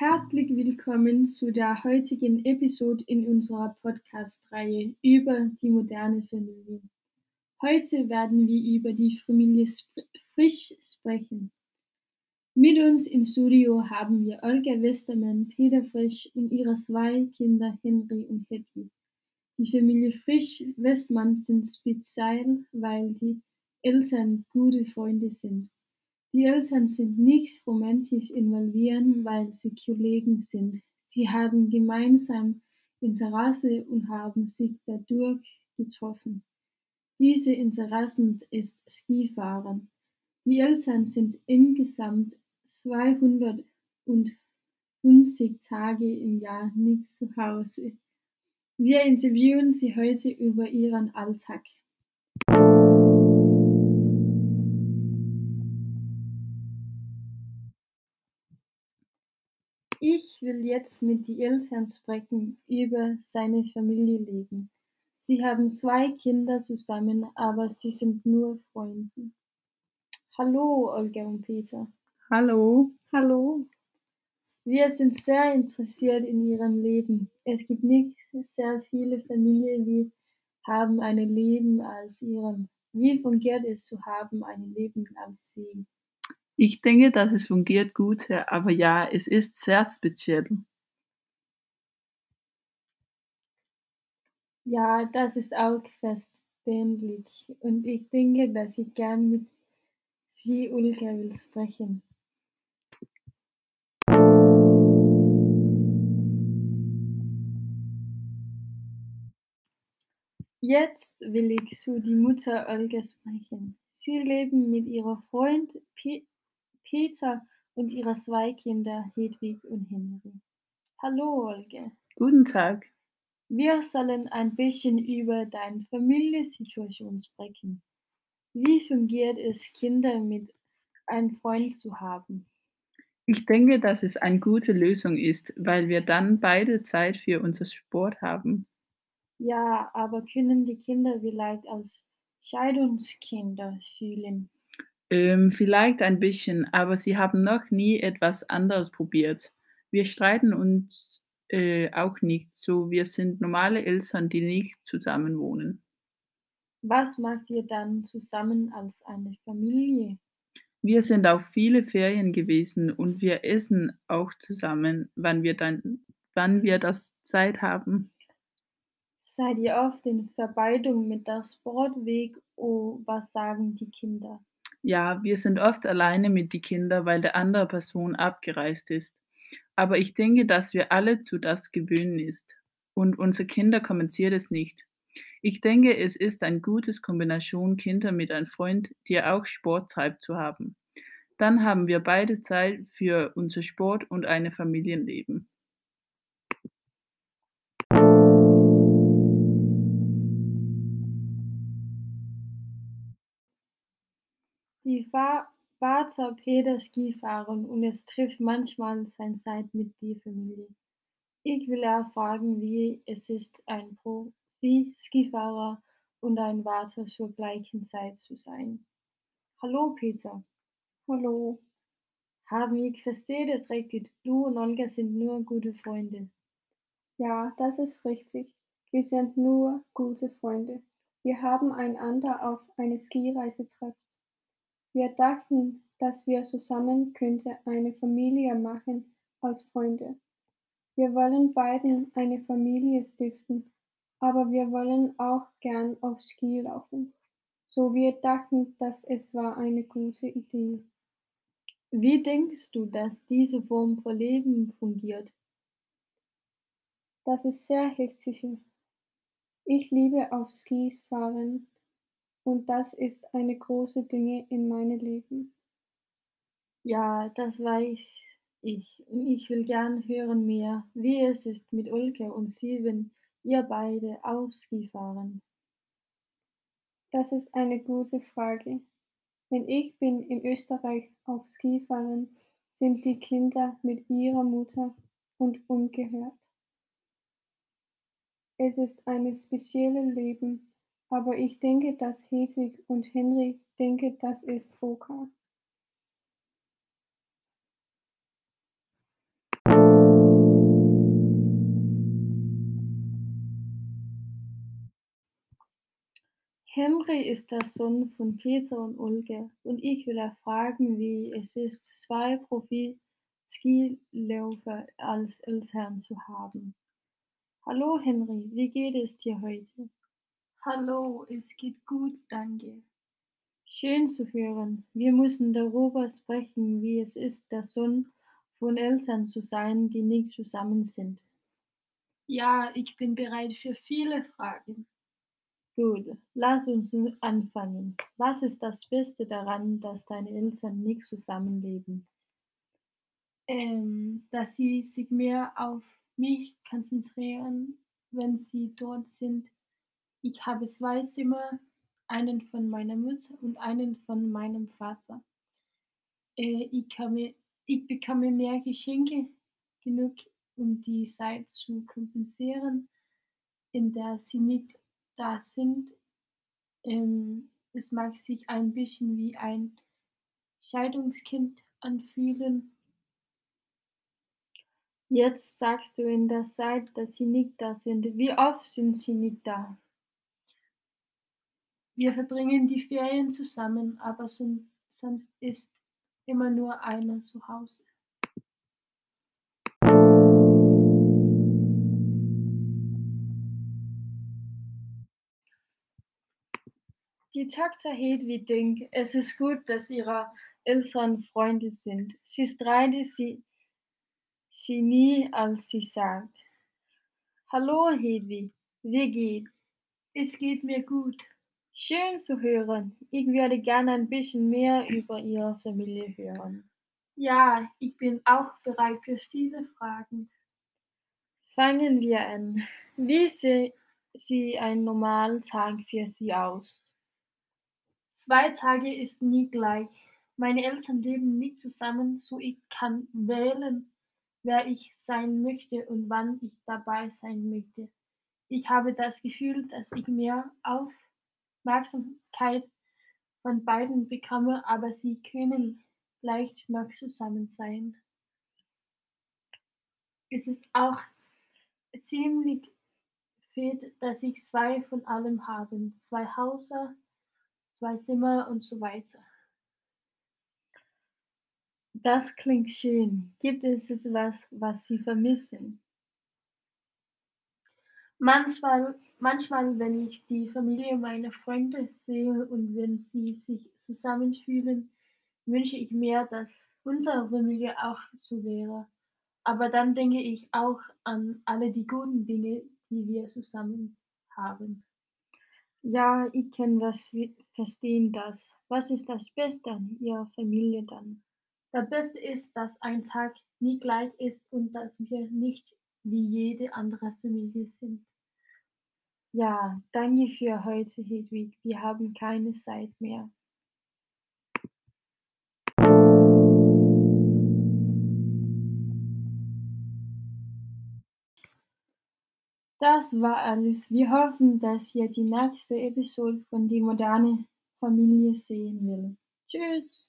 Herzlich willkommen zu der heutigen Episode in unserer Podcast-Reihe über die moderne Familie. Heute werden wir über die Familie Frisch sprechen. Mit uns im Studio haben wir Olga Westermann, Peter Frisch und ihre zwei Kinder Henry und Hedwig. Die Familie Frisch Westmann sind speziell, weil die Eltern gute Freunde sind. Die Eltern sind nicht romantisch involviert, weil sie Kollegen sind. Sie haben gemeinsam Interesse und haben sich dadurch getroffen. Diese Interessen ist Skifahren. Die Eltern sind insgesamt 250 Tage im Jahr nicht zu Hause. Wir interviewen sie heute über ihren Alltag. Ich will jetzt mit den Eltern sprechen über seine Familienleben. Sie haben zwei Kinder zusammen, aber sie sind nur Freunde. Hallo, Olga und Peter. Hallo. Hallo. Wir sind sehr interessiert in ihrem Leben. Es gibt nicht sehr viele Familien, die haben ein Leben als ihrem. Wie fungiert es zu haben ein Leben als sie? Ich denke, dass es fungiert gut, aber ja, es ist sehr speziell. Ja, das ist auch verständlich. Und ich denke, dass ich gern mit Sie, Ulga, will sprechen. Jetzt will ich zu die Mutter Olga sprechen. Sie leben mit ihrem Freund Peter und ihre zwei Kinder Hedwig und Henry. Hallo Olga. Guten Tag. Wir sollen ein bisschen über deine Familiensituation sprechen. Wie fungiert es, Kinder mit einem Freund zu haben? Ich denke, dass es eine gute Lösung ist, weil wir dann beide Zeit für unser Sport haben. Ja, aber können die Kinder vielleicht als Scheidungskinder fühlen? Ähm, vielleicht ein bisschen, aber sie haben noch nie etwas anderes probiert. Wir streiten uns äh, auch nicht so. Wir sind normale Eltern, die nicht zusammen wohnen. Was macht ihr dann zusammen als eine Familie? Wir sind auf viele Ferien gewesen und wir essen auch zusammen, wann wir dann, wann wir das Zeit haben. Seid ihr oft in Verbindung mit der Sportweg oder was sagen die Kinder? Ja, wir sind oft alleine mit die Kinder, weil der andere Person abgereist ist. Aber ich denke, dass wir alle zu das gewöhnen ist. Und unsere Kinder kommentiert es nicht. Ich denke, es ist eine gute Kombination, Kinder mit einem Freund, der auch Sport treibt, zu haben. Dann haben wir beide Zeit für unser Sport und ein Familienleben. Die Vater Peter Skifahren und es trifft manchmal seine Zeit mit der Familie. Ich will erfragen, wie es ist, ein Profi-Skifahrer und ein Vater zur gleichen Zeit zu sein. Hallo Peter. Hallo. Haben ich verstehe das richtig. Du und Olga sind nur gute Freunde. Ja, das ist richtig. Wir sind nur gute Freunde. Wir haben einander auf eine Skireise treffen. Wir dachten, dass wir zusammen könnte eine Familie machen als Freunde. Wir wollen beiden eine Familie stiften, aber wir wollen auch gern auf Ski laufen. So wir dachten, dass es war eine gute Idee. Wie denkst du, dass diese Form von Leben fungiert? Das ist sehr hektisch. Ich liebe auf Skis fahren und das ist eine große Dinge in meinem Leben. Ja, das weiß ich. Und ich will gern hören mehr, wie es ist mit Ulke und Sie, wenn ihr beide auch Ski fahren. Das ist eine gute Frage. Wenn ich bin in Österreich auf Ski fahren, sind die Kinder mit ihrer Mutter und umgehört. Es ist ein spezielles Leben aber ich denke, dass Hedwig und Henry denken, das ist okay. Henry ist der Sohn von Peter und Olga und ich will erfragen, wie es ist, zwei Profi-Skiläufer als Eltern zu haben. Hallo Henry, wie geht es dir heute? Hallo, es geht gut, danke. Schön zu hören. Wir müssen darüber sprechen, wie es ist, der Sohn von Eltern zu sein, die nicht zusammen sind. Ja, ich bin bereit für viele Fragen. Gut, lass uns anfangen. Was ist das Beste daran, dass deine Eltern nicht zusammenleben? Ähm, dass sie sich mehr auf mich konzentrieren, wenn sie dort sind. Ich habe zwei Zimmer, einen von meiner Mutter und einen von meinem Vater. Äh, ich, komme, ich bekomme mehr Geschenke, genug, um die Zeit zu kompensieren, in der sie nicht da sind. Ähm, es mag sich ein bisschen wie ein Scheidungskind anfühlen. Jetzt sagst du in der Zeit, dass sie nicht da sind. Wie oft sind sie nicht da? Wir verbringen die Ferien zusammen, aber sonst ist immer nur einer zu Hause. Die Tochter Hedwig denkt, es ist gut, dass ihre Eltern Freunde sind. Sie streitet sie, sie nie, als sie sagt. Hallo Hedwig, wie geht's? Es geht mir gut. Schön zu hören. Ich würde gerne ein bisschen mehr über Ihre Familie hören. Ja, ich bin auch bereit für viele Fragen. Fangen wir an. Wie sieht ein normaler Tag für Sie aus? Zwei Tage ist nie gleich. Meine Eltern leben nicht zusammen, so ich kann wählen, wer ich sein möchte und wann ich dabei sein möchte. Ich habe das Gefühl, dass ich mehr Aufmerksamkeit von beiden bekomme, aber sie können leicht noch zusammen sein. Es ist auch ziemlich fett, dass ich zwei von allem habe. Zwei Häuser, zwei Zimmer und so weiter. Das klingt schön. Gibt es etwas, was Sie vermissen? Manchmal, manchmal, wenn ich die Familie meiner Freunde sehe und wenn sie sich zusammenfühlen, wünsche ich mir, dass unsere Familie auch so wäre. Aber dann denke ich auch an alle die guten Dinge, die wir zusammen haben. Ja, ich kann das verstehen das. Was ist das Beste an Ihrer Familie dann? Das Beste ist, dass ein Tag nie gleich ist und dass wir nicht wie jede andere Familie sind. Ja, danke für heute, Hedwig. Wir haben keine Zeit mehr. Das war alles. Wir hoffen, dass ihr die nächste Episode von Die moderne Familie sehen will. Tschüss!